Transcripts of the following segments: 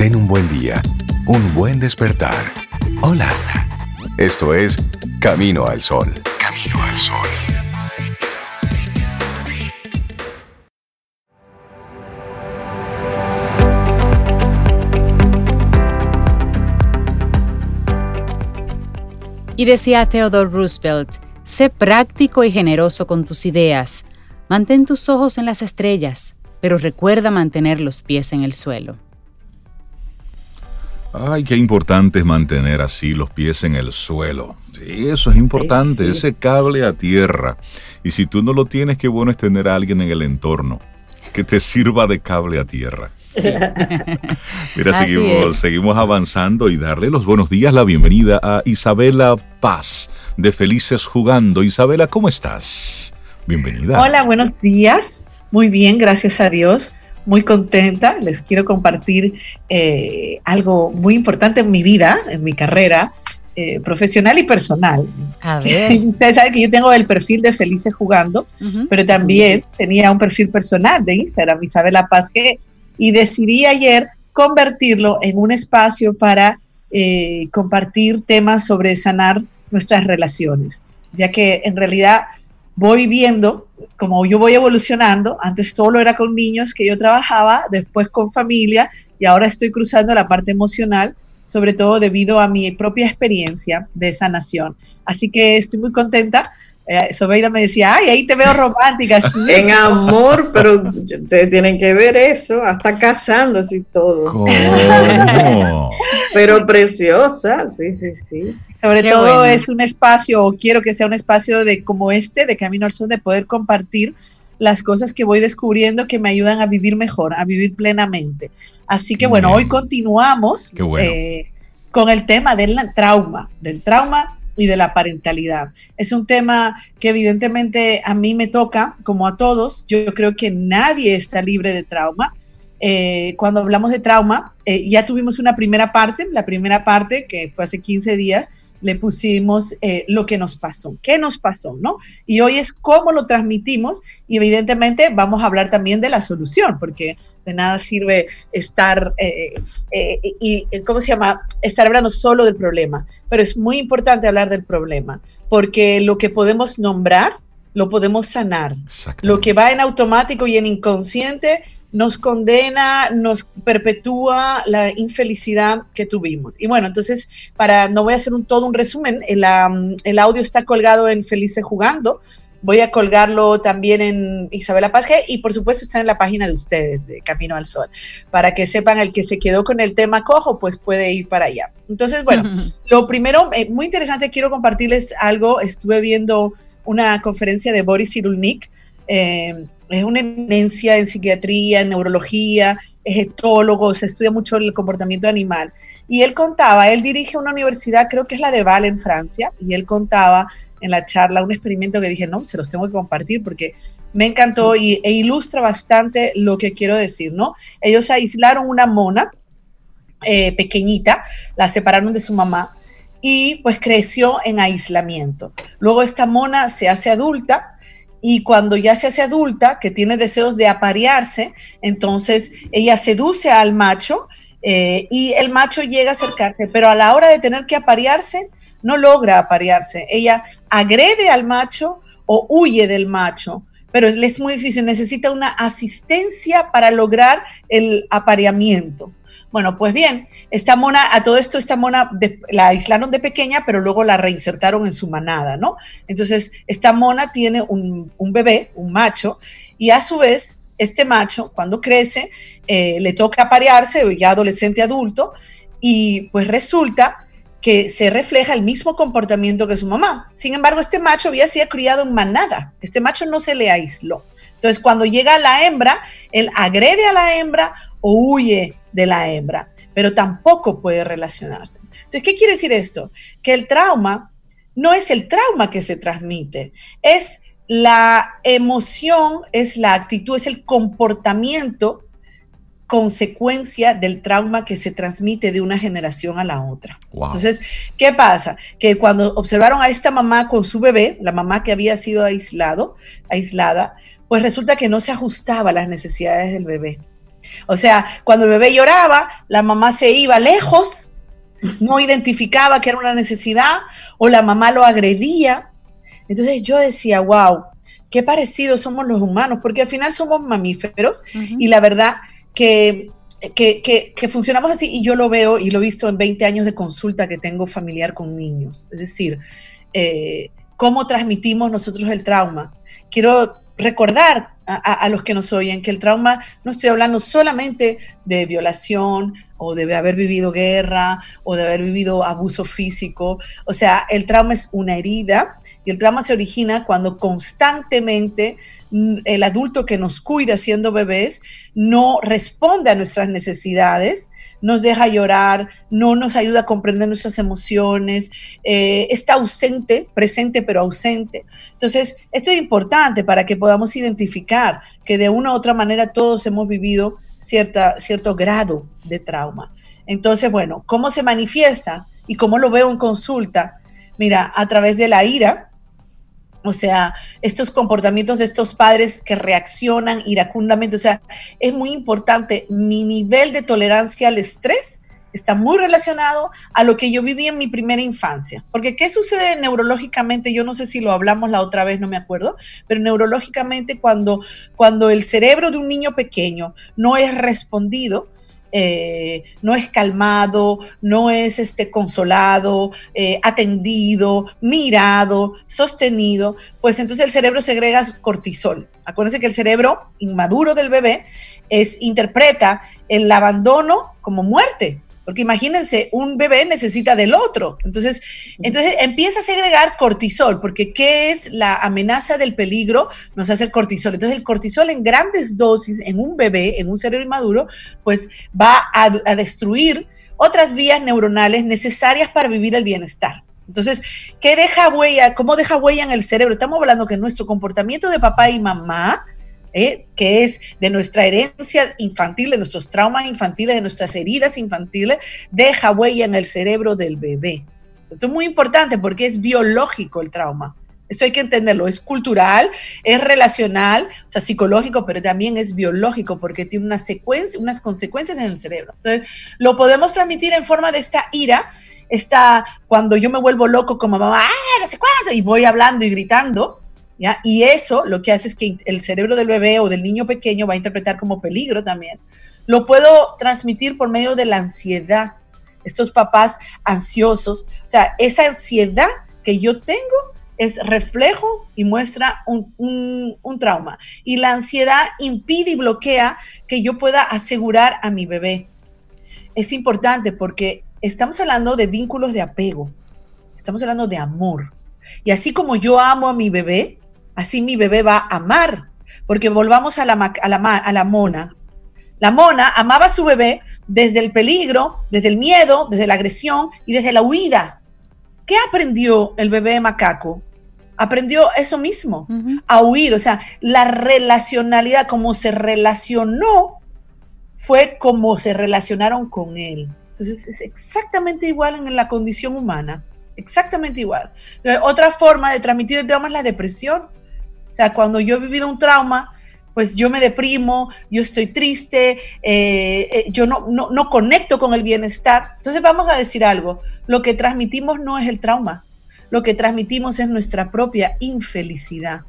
Ten un buen día, un buen despertar. Hola. Esto es Camino al Sol. Camino al Sol. Y decía Theodore Roosevelt, sé práctico y generoso con tus ideas. Mantén tus ojos en las estrellas, pero recuerda mantener los pies en el suelo. Ay, qué importante es mantener así los pies en el suelo. Sí, eso es importante, ese cable a tierra. Y si tú no lo tienes, qué bueno es tener a alguien en el entorno que te sirva de cable a tierra. Mira, seguimos, seguimos avanzando y darle los buenos días, la bienvenida a Isabela Paz de Felices Jugando. Isabela, ¿cómo estás? Bienvenida. Hola, buenos días. Muy bien, gracias a Dios muy contenta. Les quiero compartir eh, algo muy importante en mi vida, en mi carrera eh, profesional y personal. A ver. Ustedes saben que yo tengo el perfil de Felices Jugando, pero también tenía un perfil personal de Instagram, Isabela Paz G, y decidí ayer convertirlo en un espacio para eh, compartir temas sobre sanar nuestras relaciones, ya que en realidad voy viendo como yo voy evolucionando, antes todo lo era con niños que yo trabajaba, después con familia y ahora estoy cruzando la parte emocional, sobre todo debido a mi propia experiencia de sanación. Así que estoy muy contenta. Eh, Sobeida me decía, ay, ahí te veo romántica. en amor, pero ustedes tienen que ver eso, hasta casándose y todo. pero preciosa, sí, sí, sí. Sobre todo es un espacio, o quiero que sea un espacio de como este, de Camino al Sol, de poder compartir las cosas que voy descubriendo que me ayudan a vivir mejor, a vivir plenamente. Así que bueno, hoy continuamos eh, con el tema del trauma, del trauma y de la parentalidad. Es un tema que evidentemente a mí me toca, como a todos. Yo creo que nadie está libre de trauma. Eh, cuando hablamos de trauma, eh, ya tuvimos una primera parte, la primera parte que fue hace 15 días, le pusimos eh, lo que nos pasó, qué nos pasó, ¿no? Y hoy es cómo lo transmitimos y evidentemente vamos a hablar también de la solución, porque de nada sirve estar, eh, eh, y, ¿cómo se llama? Estar hablando solo del problema, pero es muy importante hablar del problema, porque lo que podemos nombrar, lo podemos sanar. Lo que va en automático y en inconsciente, nos condena, nos perpetúa la infelicidad que tuvimos. Y bueno, entonces, para no voy a hacer un todo un resumen, el, el audio está colgado en Felice Jugando. Voy a colgarlo también en Isabela Paz y por supuesto está en la página de ustedes, de Camino al Sol, para que sepan el que se quedó con el tema cojo, pues puede ir para allá. Entonces, bueno, lo primero, eh, muy interesante, quiero compartirles algo. Estuve viendo una conferencia de Boris Cyrulnik, eh, es una eminencia en psiquiatría, en neurología, es etólogo, se estudia mucho el comportamiento animal. Y él contaba, él dirige una universidad, creo que es la de Val en Francia, y él contaba en la charla un experimento que dije, no, se los tengo que compartir porque me encantó y, e ilustra bastante lo que quiero decir, ¿no? Ellos aislaron una mona eh, pequeñita, la separaron de su mamá y pues creció en aislamiento. Luego esta mona se hace adulta y cuando ya se hace adulta, que tiene deseos de aparearse, entonces ella seduce al macho eh, y el macho llega a acercarse, pero a la hora de tener que aparearse, no logra aparearse. Ella agrede al macho o huye del macho, pero es, es muy difícil, necesita una asistencia para lograr el apareamiento. Bueno, pues bien, esta mona, a todo esto, esta mona la aislaron de pequeña, pero luego la reinsertaron en su manada, ¿no? Entonces, esta mona tiene un, bebé, un macho, y a su vez, este macho, cuando crece, eh, le toca aparearse, ya adolescente adulto, y pues resulta que se refleja el mismo comportamiento que su mamá. Sin embargo, este macho había sido criado en manada, este macho no se le aisló. Entonces, cuando llega la hembra, él agrede a la hembra o huye de la hembra, pero tampoco puede relacionarse. Entonces, ¿qué quiere decir esto? Que el trauma no es el trauma que se transmite, es la emoción, es la actitud, es el comportamiento consecuencia del trauma que se transmite de una generación a la otra. Entonces, ¿qué pasa? Que cuando observaron a esta mamá con su bebé, la mamá que había sido aislado, aislada, pues resulta que no se ajustaba a las necesidades del bebé. O sea, cuando el bebé lloraba, la mamá se iba lejos, no identificaba que era una necesidad, o la mamá lo agredía. Entonces yo decía, wow, qué parecidos somos los humanos, porque al final somos mamíferos y la verdad que que, funcionamos así y yo lo veo y lo he visto en 20 años de consulta que tengo familiar con niños. Es decir, eh, cómo transmitimos nosotros el trauma. Quiero recordar a, los que nos oyen que el trauma, no estoy hablando solamente de violación o de haber vivido guerra o de haber vivido abuso físico. O sea, el trauma es una herida y el trauma se origina cuando constantemente el adulto que nos cuida siendo bebés no responde a nuestras necesidades, nos deja llorar, no nos ayuda a comprender nuestras emociones, eh, está ausente, presente pero ausente. Entonces, esto es importante para que podamos identificar que de una u otra manera todos hemos vivido cierta, cierto grado de trauma. Entonces, bueno, ¿cómo se manifiesta y cómo lo veo en consulta? Mira, a través de la ira, o sea, estos comportamientos de estos padres que reaccionan iracundamente, o sea, es muy importante. Mi nivel de tolerancia al estrés está muy relacionado a lo que yo viví en mi primera infancia. Porque ¿qué sucede neurológicamente? Yo no sé si lo hablamos la otra vez, no me acuerdo, pero neurológicamente cuando, cuando el cerebro de un niño pequeño no es respondido, eh, no es calmado, no es este, consolado, eh, atendido, mirado, sostenido, pues entonces el cerebro segrega cortisol. Acuérdense que el cerebro inmaduro del bebé es, interpreta el abandono como muerte. Porque imagínense, un bebé necesita del otro. Entonces, entonces empieza a segregar cortisol, porque ¿qué es la amenaza del peligro? Nos hace el cortisol. Entonces, el cortisol en grandes dosis en un bebé, en un cerebro inmaduro, pues va a, a destruir otras vías neuronales necesarias para vivir el bienestar. Entonces, ¿qué deja huella? ¿Cómo deja huella en el cerebro? Estamos hablando que nuestro comportamiento de papá y mamá ¿eh? que es de nuestra herencia infantil, de nuestros traumas infantiles, de nuestras heridas infantiles, deja huella en el cerebro del bebé. Esto es muy importante porque es biológico el trauma. Esto hay que entenderlo, es cultural, es relacional, o sea, psicológico, pero también es biológico porque tiene una secuencia, unas consecuencias en el cerebro. Entonces, lo podemos transmitir en forma de esta ira, esta, cuando yo me vuelvo loco como mamá, ¡ah, no sé cuánto! Y voy hablando y gritando, y eso lo que hace es que el cerebro del bebé o del niño pequeño va a interpretar como peligro también. Lo puedo transmitir por medio de la ansiedad. Estos papás ansiosos, o sea, esa ansiedad que yo tengo es reflejo y muestra un, un, trauma. Y la ansiedad impide y bloquea que yo pueda asegurar a mi bebé. Es importante porque estamos hablando de vínculos de apego, estamos hablando de amor. Y así como yo amo a mi bebé, así mi bebé va a amar. Porque volvamos a la, a la, a la mona. La mona amaba a su bebé desde el peligro, desde el miedo, desde la agresión y desde la huida. ¿Qué aprendió el bebé macaco? Aprendió eso mismo, a huir. O sea, la relacionalidad, como se relacionó, fue como se relacionaron con él. Entonces es exactamente igual en la condición humana, exactamente igual. Otra forma de transmitir el trauma es la depresión. O sea, cuando yo he vivido un trauma, pues yo me deprimo, yo estoy triste, eh, eh, yo no, no, no conecto con el bienestar. Entonces vamos a decir algo, lo que transmitimos no es el trauma, lo que transmitimos es nuestra propia infelicidad.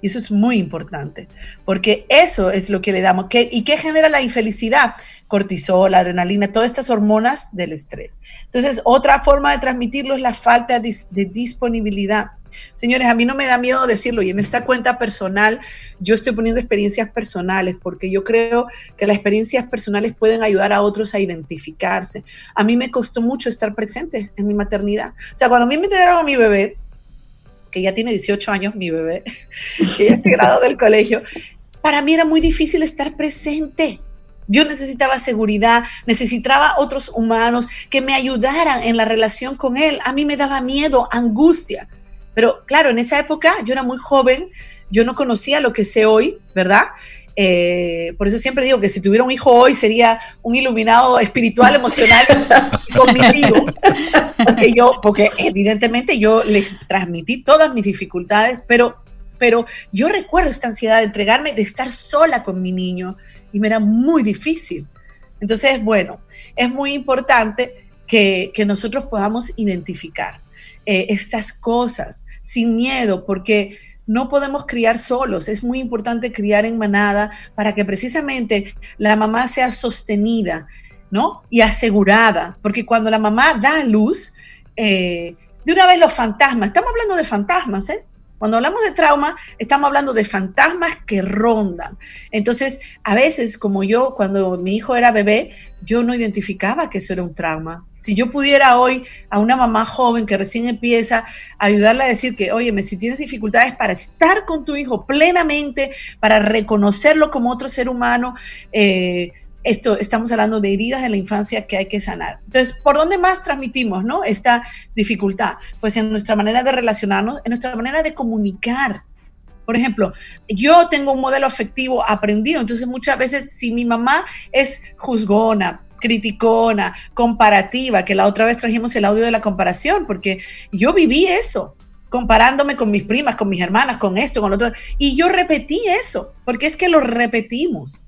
Y eso es muy importante, porque eso es lo que le damos. ¿Y qué genera la infelicidad? Cortisol, adrenalina, todas estas hormonas del estrés. Entonces, otra forma de transmitirlo es la falta de disponibilidad. Señores, a mí no me da miedo decirlo y en esta cuenta personal yo estoy poniendo experiencias personales porque yo creo que las experiencias personales pueden ayudar a otros a identificarse. A mí me costó mucho estar presente en mi maternidad. O sea, cuando a mí me entregaron a mi bebé, que ya tiene 18 años mi bebé, que ya grado del colegio, para mí era muy difícil estar presente. Yo necesitaba seguridad, necesitaba otros humanos que me ayudaran en la relación con él. A mí me daba miedo, angustia. Pero claro, en esa época yo era muy joven, yo no conocía lo que sé hoy, ¿verdad? Eh, por eso siempre digo que si tuviera un hijo hoy sería un iluminado espiritual, emocional, cognitivo. Porque yo, porque evidentemente yo les transmití todas mis dificultades, pero, pero yo recuerdo esta ansiedad de entregarme, de estar sola con mi niño y me era muy difícil. Entonces, bueno, es muy importante que, nosotros podamos identificar eh, estas cosas sin miedo, porque no podemos criar solos, es muy importante criar en manada para que precisamente la mamá sea sostenida, ¿no? Y asegurada, porque cuando la mamá da luz, eh, de una vez los fantasmas, estamos hablando de fantasmas, ¿eh? Cuando hablamos de trauma, estamos hablando de fantasmas que rondan. Entonces, a veces, como yo, cuando mi hijo era bebé, yo no identificaba que eso era un trauma. Si yo pudiera hoy a una mamá joven que recién empieza, ayudarla a decir que, oye, si tienes dificultades para estar con tu hijo plenamente, para reconocerlo como otro ser humano, eh, esto, estamos hablando de heridas de la infancia que hay que sanar. Entonces, ¿por dónde más transmitimos ¿no? esta dificultad? Pues en nuestra manera de relacionarnos, en nuestra manera de comunicar. Por ejemplo, yo tengo un modelo afectivo aprendido, entonces muchas veces si mi mamá es juzgona, criticona, comparativa, que la otra vez trajimos el audio de la comparación, porque yo viví eso, comparándome con mis primas, con mis hermanas, con esto, con lo otro, y yo repetí eso, porque es que lo repetimos.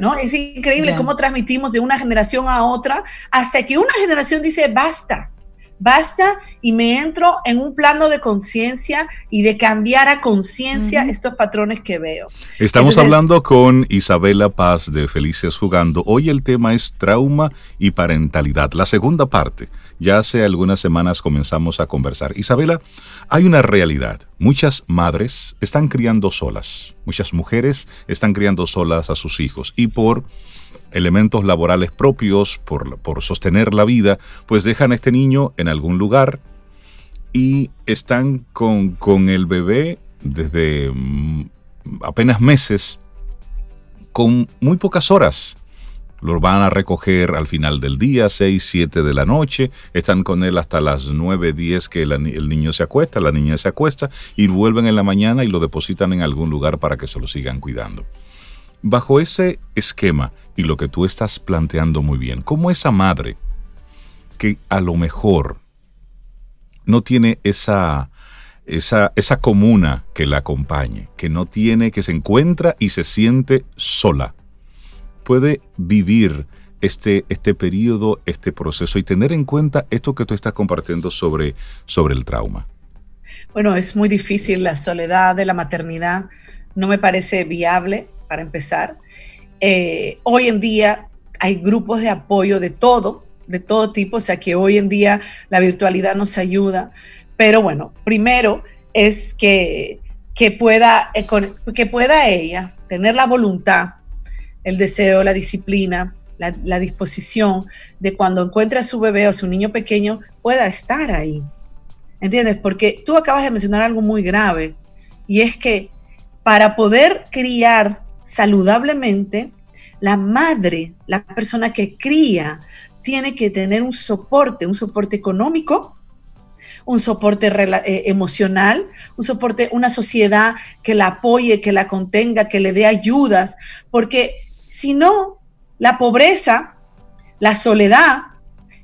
¿No? Es increíble cómo transmitimos de una generación a otra hasta que una generación dice basta, basta y me entro en un plano de conciencia y de cambiar a conciencia estos patrones que veo. Estamos hablando con Isabela Paz de Felices Jugando. Hoy el tema es trauma y parentalidad, la segunda parte. Ya hace algunas semanas comenzamos a conversar. Isabela, hay una realidad. Muchas madres están criando solas. Muchas mujeres están criando solas a sus hijos y por elementos laborales propios, por, sostener la vida, pues dejan a este niño en algún lugar y están con, con el bebé desde mm, apenas meses, con muy pocas horas. Lo van a recoger al final del día, 6, 7 de la noche. Están con él hasta las 9, 10 que el niño se acuesta, la niña se acuesta y vuelven en la mañana y lo depositan en algún lugar para que se lo sigan cuidando. Bajo ese esquema y lo que tú estás planteando muy bien, ¿cómo esa madre que a lo mejor no tiene esa, esa, esa comuna que la acompañe, que no tiene, que se encuentra y se siente sola, puede vivir este, este periodo, este proceso y tener en cuenta esto que tú estás compartiendo sobre, sobre el trauma? Bueno, es muy difícil la soledad de la maternidad. No me parece viable para empezar. Eh, hoy en día hay grupos de apoyo de todo, de todo tipo, o sea que hoy en día la virtualidad nos ayuda. Pero bueno, primero es que, que, pueda, eh, que pueda ella tener la voluntad el deseo, la disciplina, la, disposición de cuando encuentre a su bebé o su niño pequeño pueda estar ahí. ¿Entiendes? Porque tú acabas de mencionar algo muy grave y es que para poder criar saludablemente, la madre, la persona que cría, tiene que tener un soporte, un soporte económico, un soporte eh, emocional, un soporte, una sociedad que la apoye, que la contenga, que le dé ayudas, porque si no, la pobreza, la soledad,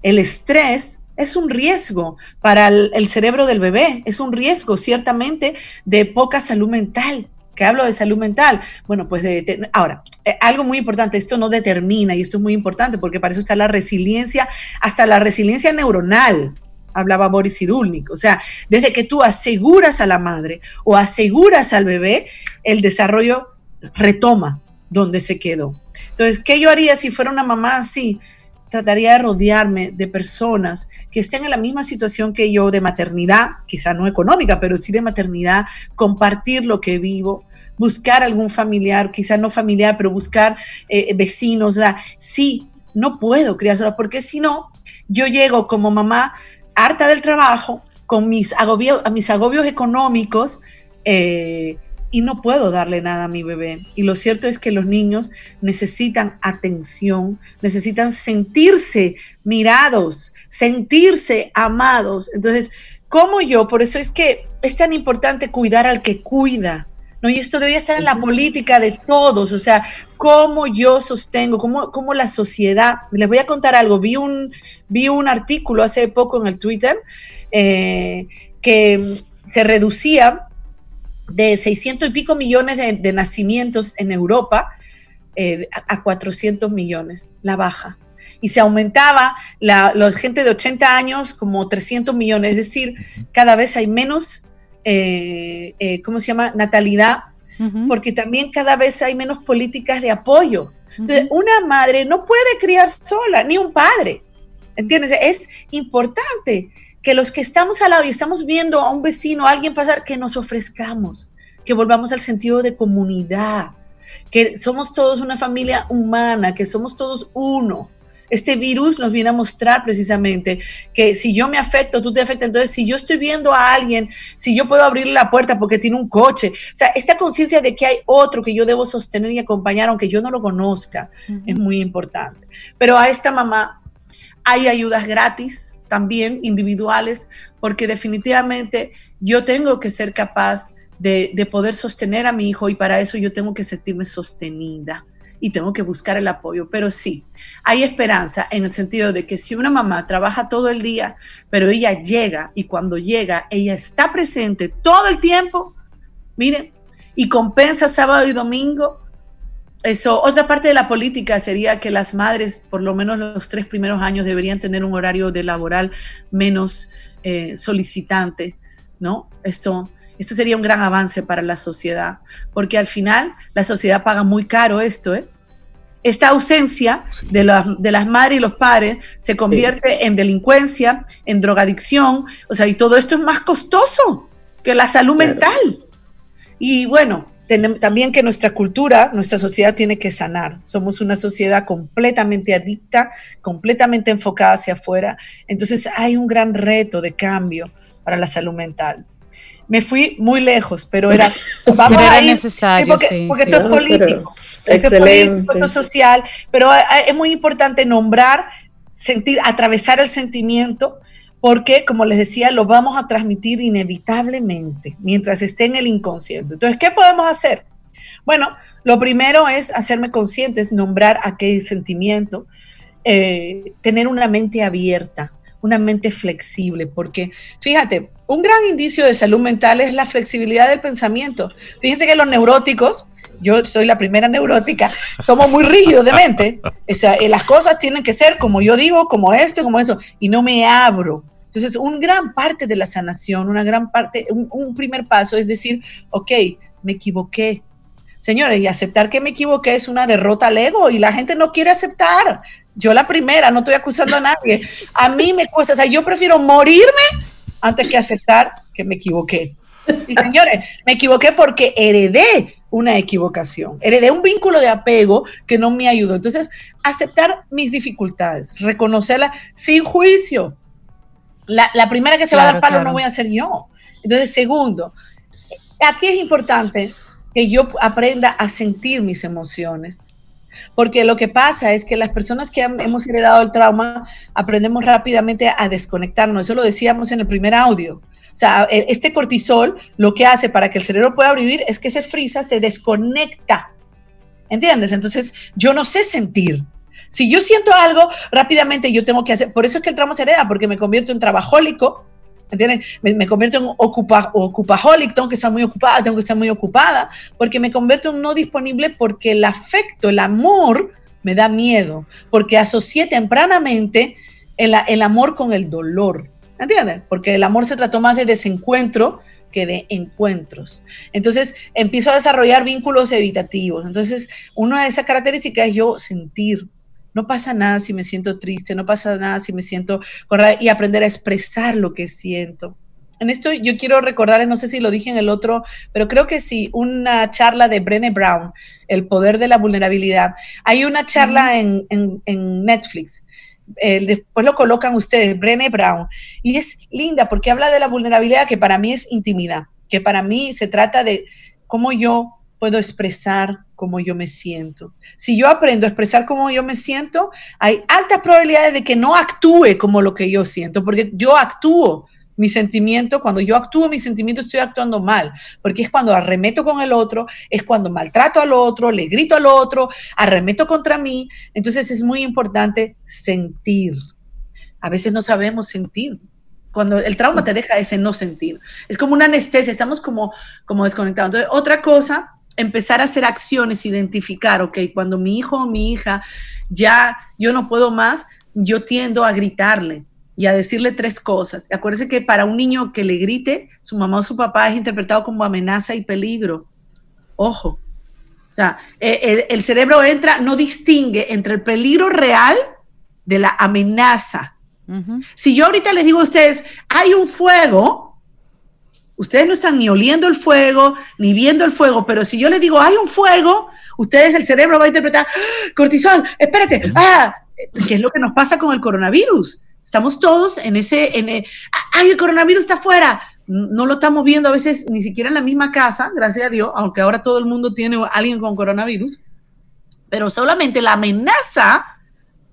el estrés es un riesgo para el, cerebro del bebé, es un riesgo ciertamente de poca salud mental que hablo de salud mental. Bueno, pues de, ahora, eh, algo muy importante, esto no determina, y esto es muy importante porque para eso está la resiliencia, hasta la resiliencia neuronal, hablaba Boris Cyrulnik. O sea, desde que tú aseguras a la madre o aseguras al bebé, el desarrollo retoma donde se quedó. Entonces, ¿qué yo haría si fuera una mamá así? Trataría de rodearme de personas que estén en la misma situación que yo de maternidad, quizá no económica, pero sí de maternidad, compartir lo que vivo, buscar algún familiar, quizá no familiar, pero buscar eh, vecinos. O sí, no puedo criar sola, porque si no, yo llego como mamá harta del trabajo, con mis agobios, mis agobios económicos, eh, y no puedo darle nada a mi bebé. Y lo cierto es que los niños necesitan atención, necesitan sentirse mirados, sentirse amados. Entonces, como yo, por eso es que es tan importante cuidar al que cuida. ¿no? Y esto debería estar en la política de todos, o sea, cómo yo sostengo, cómo, cómo la sociedad, les voy a contar algo, vi un, vi un artículo hace poco en el Twitter eh, que se reducía de 600 y pico millones de, nacimientos en Europa eh, a 400 millones, la baja. Y se aumentaba la los gente de 80 años como 300 millones, es decir, cada vez hay menos, eh, eh, ¿cómo se llama?, natalidad, porque también cada vez hay menos políticas de apoyo. Entonces, una madre no puede criar sola, ni un padre. ¿Entiendes? Es importante que los que estamos al lado y estamos viendo a un vecino, a alguien pasar, que nos ofrezcamos, que volvamos al sentido de comunidad, que somos todos una familia humana, que somos todos uno. Este virus nos viene a mostrar precisamente que si yo me afecto, tú te afectas. Entonces, si yo estoy viendo a alguien, si yo puedo abrirle la puerta porque tiene un coche, o sea, esta conciencia de que hay otro que yo debo sostener y acompañar, aunque yo no lo conozca, es muy importante. Pero a esta mamá hay ayudas gratis también, individuales, porque definitivamente yo tengo que ser capaz de, poder sostener a mi hijo y para eso yo tengo que sentirme sostenida y tengo que buscar el apoyo. Pero sí, hay esperanza en el sentido de que si una mamá trabaja todo el día, pero ella llega y cuando llega, ella está presente todo el tiempo, miren, y compensa sábado y domingo. Eso, otra parte de la política sería que las madres, por lo menos los tres primeros años, deberían tener un horario de laboral menos eh, solicitante, ¿no? Esto, esto sería un gran avance para la sociedad, porque al final la sociedad paga muy caro esto, ¿eh? Esta ausencia de, de, las madres y los padres se convierte en delincuencia, en drogadicción, o sea, y todo esto es más costoso que la salud mental. Y bueno, también que nuestra cultura, nuestra sociedad tiene que sanar. Somos una sociedad completamente adicta, completamente enfocada hacia afuera. Entonces hay un gran reto de cambio para la salud mental me fui muy lejos, pero era, vamos a ir, necesario, porque, sí, porque esto es político, excelente. esto es social, pero es muy importante nombrar, sentir, atravesar el sentimiento, porque, como les decía, lo vamos a transmitir inevitablemente mientras esté en el inconsciente. Entonces, ¿qué podemos hacer? Bueno, lo primero es hacerme consciente, es nombrar aquel sentimiento, eh, tener una mente abierta, una mente flexible, porque fíjate, un gran indicio de salud mental es la flexibilidad del pensamiento. Fíjense que los neuróticos, yo soy la primera neurótica, somos muy rígidos de mente. O sea, eh, las cosas tienen que ser como yo digo, como esto, como eso, y no me abro. Entonces, un gran parte de la sanación, una gran parte, un, un primer paso es decir, ok, me equivoqué, Señores, y aceptar que me equivoqué es una derrota al ego y la gente no quiere aceptar. Yo la primera, no estoy acusando a nadie. A mí me cuesta, o sea, yo prefiero morirme antes que aceptar que me equivoqué. Y señores, me equivoqué porque heredé una equivocación, heredé un vínculo de apego que no me ayudó. Entonces, aceptar mis dificultades, reconocerlas sin juicio. La, primera que se va a dar palo no voy a ser yo. Entonces, segundo, aquí es importante que yo aprenda a sentir mis emociones. Porque lo que pasa es que las personas que hemos heredado el trauma aprendemos rápidamente a desconectarnos. Eso lo decíamos en el primer audio. O sea, e, este cortisol lo que hace para que el cerebro pueda vivir es que se frisa, se desconecta. ¿Entiendes? Entonces, yo no sé sentir. Si yo siento algo, rápidamente yo tengo que hacer. Por eso es que el trauma se hereda, porque me convierto en trabajólico ¿entiendes? Me, convierto en ocupa, ocupaholic, tengo que estar muy ocupada, tengo que estar muy ocupada, porque me convierto en no disponible porque el afecto, el amor me da miedo, porque asocié tempranamente el, el amor con el dolor, ¿entiendes? Porque el amor se trató más de desencuentro que de encuentros. Entonces empiezo a desarrollar vínculos evitativos. Entonces, una de esas características es yo sentir, no pasa nada si me siento triste, no pasa nada si me siento y aprender a expresar lo que siento. En esto yo quiero recordar, no sé si lo dije en el otro, pero creo que sí, una charla de Brené Brown, El poder de la vulnerabilidad. Hay una charla en, Netflix, eh, después lo colocan ustedes, Brené Brown, y es linda porque habla de la vulnerabilidad que para mí es intimidad, que para mí se trata de cómo yo puedo expresar cómo yo me siento. Si yo aprendo a expresar cómo yo me siento, hay altas probabilidades de que no actúe como lo que yo siento, porque yo actúo mi sentimiento, cuando yo actúo mi sentimiento estoy actuando mal, porque es cuando arremeto con el otro, es cuando maltrato al otro, le grito al otro, arremeto contra mí. Entonces es muy importante sentir. A veces no sabemos sentir. Cuando el trauma te deja ese no sentir. Es como una anestesia, estamos como, como desconectados. Entonces, otra cosa empezar a hacer acciones, identificar, ok, cuando mi hijo o mi hija ya yo no puedo más, yo tiendo a gritarle y a decirle tres cosas. Acuérdense que para un niño que le grite, su mamá o su papá es interpretado como amenaza y peligro. Ojo. O sea, e, el, cerebro entra, no distingue entre el peligro real de la amenaza. Si yo ahorita les digo a ustedes, hay un fuego, ustedes no están ni oliendo el fuego, ni viendo el fuego, pero si yo les digo, hay un fuego, ustedes, el cerebro va a interpretar, ¡Ah! cortisol, espérate, ah, ¿qué es lo que nos pasa con el coronavirus? Estamos todos en ese, en el, ay, el coronavirus está afuera. No lo estamos viendo a veces ni siquiera en la misma casa, gracias a Dios, aunque ahora todo el mundo tiene a alguien con coronavirus, pero solamente la amenaza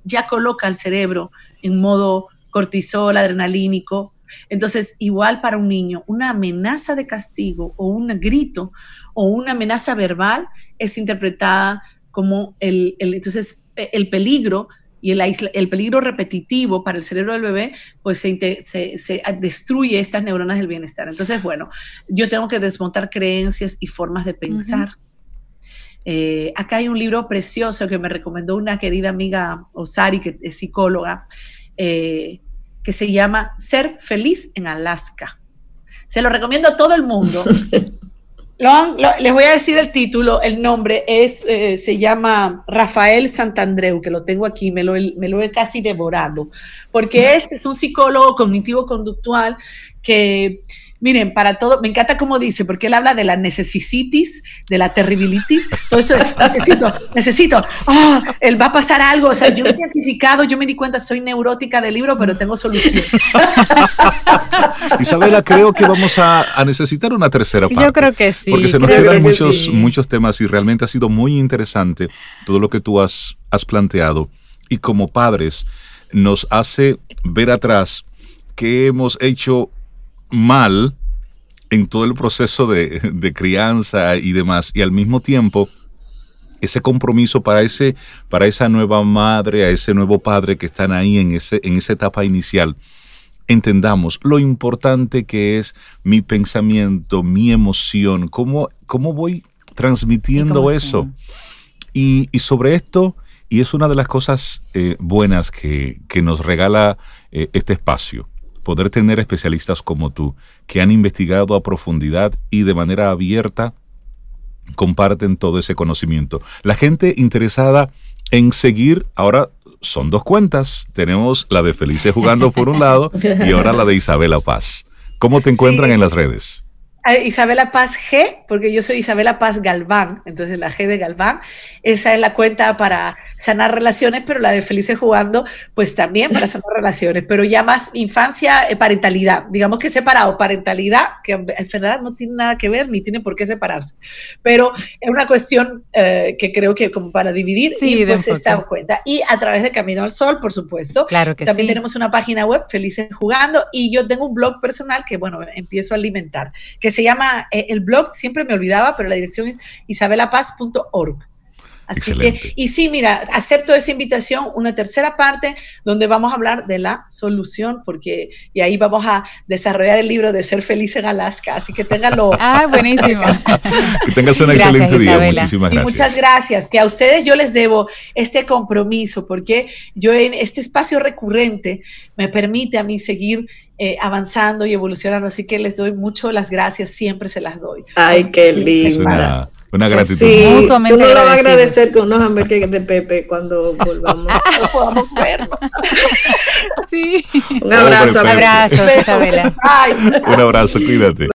ya coloca al cerebro en modo cortisol, adrenalínico. Entonces, igual para un niño, una amenaza de castigo o un grito o una amenaza verbal es interpretada como el, entonces, el peligro y el, el, peligro repetitivo para el cerebro del bebé, pues se, se, destruye estas neuronas del bienestar. Entonces, bueno, yo tengo que desmontar creencias y formas de pensar. Eh, acá hay un libro precioso que me recomendó una querida amiga Osari, que es psicóloga, eh, que se llama Ser feliz en Alaska. Se lo recomiendo a todo el mundo. les voy a decir el título, el nombre es, eh, se llama Rafael Santandreu, que lo tengo aquí, me lo, me lo he casi devorado, porque este es un psicólogo cognitivo-conductual que Miren, para todo, me encanta cómo dice, porque él habla de la necesitis, de la terribilitis, todo esto necesito, necesito, ah, él va a pasar algo, o sea, yo me he identificado, yo me di cuenta, soy neurótica del libro, pero tengo solución. Isabela, creo que vamos a, necesitar una tercera parte. Yo creo que sí. Porque se nos quedan muchos, muchos temas y realmente ha sido muy interesante todo lo que tú has, has planteado y como padres nos hace ver atrás que hemos hecho mal en todo el proceso de, crianza y demás, y al mismo tiempo ese compromiso para, ese, para esa nueva madre, a ese nuevo padre que están ahí en, ese, en esa etapa inicial, entendamos lo importante que es mi pensamiento, mi emoción, cómo, cómo voy transmitiendo eso. Y, sobre esto, y es una de las cosas eh, buenas que, nos regala eh, este espacio, poder tener especialistas como tú, que han investigado a profundidad y de manera abierta comparten todo ese conocimiento. La gente interesada en seguir, ahora son dos cuentas. Tenemos la de Felice jugando por un lado y ahora la de Isabela Paz. ¿Cómo te encuentran en las redes? Isabela Paz G, porque yo soy Isabela Paz Galván, entonces la G de Galván, esa es la cuenta para sanar relaciones, pero la de Felices Jugando, pues también para sanar relaciones, pero ya más infancia, eh, parentalidad, digamos que separado, parentalidad, que en verdad no tiene nada que ver ni tiene por qué separarse, pero es una cuestión eh, que creo que como para dividir y pues se está cuenta. Y a través de Camino al Sol, por supuesto. Claro que También tenemos una página web, Felices Jugando, y yo tengo un blog personal que, bueno, empiezo a alimentar, que se llama, eh, el blog siempre me olvidaba, pero la dirección es isabelapaz.org. Así que, y sí, mira, acepto esa invitación, una tercera parte donde vamos a hablar de la solución, porque y ahí vamos a desarrollar el libro de Ser Feliz en Alaska, así que téngalo. Ah, buenísimo. que tengas un excelente día, muchísimas gracias. muchas gracias, que a ustedes yo les debo este compromiso, porque yo en este espacio recurrente me permite a mí seguir eh, avanzando y evolucionando, así que les doy mucho las gracias, siempre se las doy. Ay, qué linda. Una gratitud. Sí, Mutuamente tú no lo vas a agradecer con unos hamburguesas de Pepe cuando volvamos. podamos vernos. sí. Un abrazo. Un abrazo, Isabela. Un abrazo, cuídate.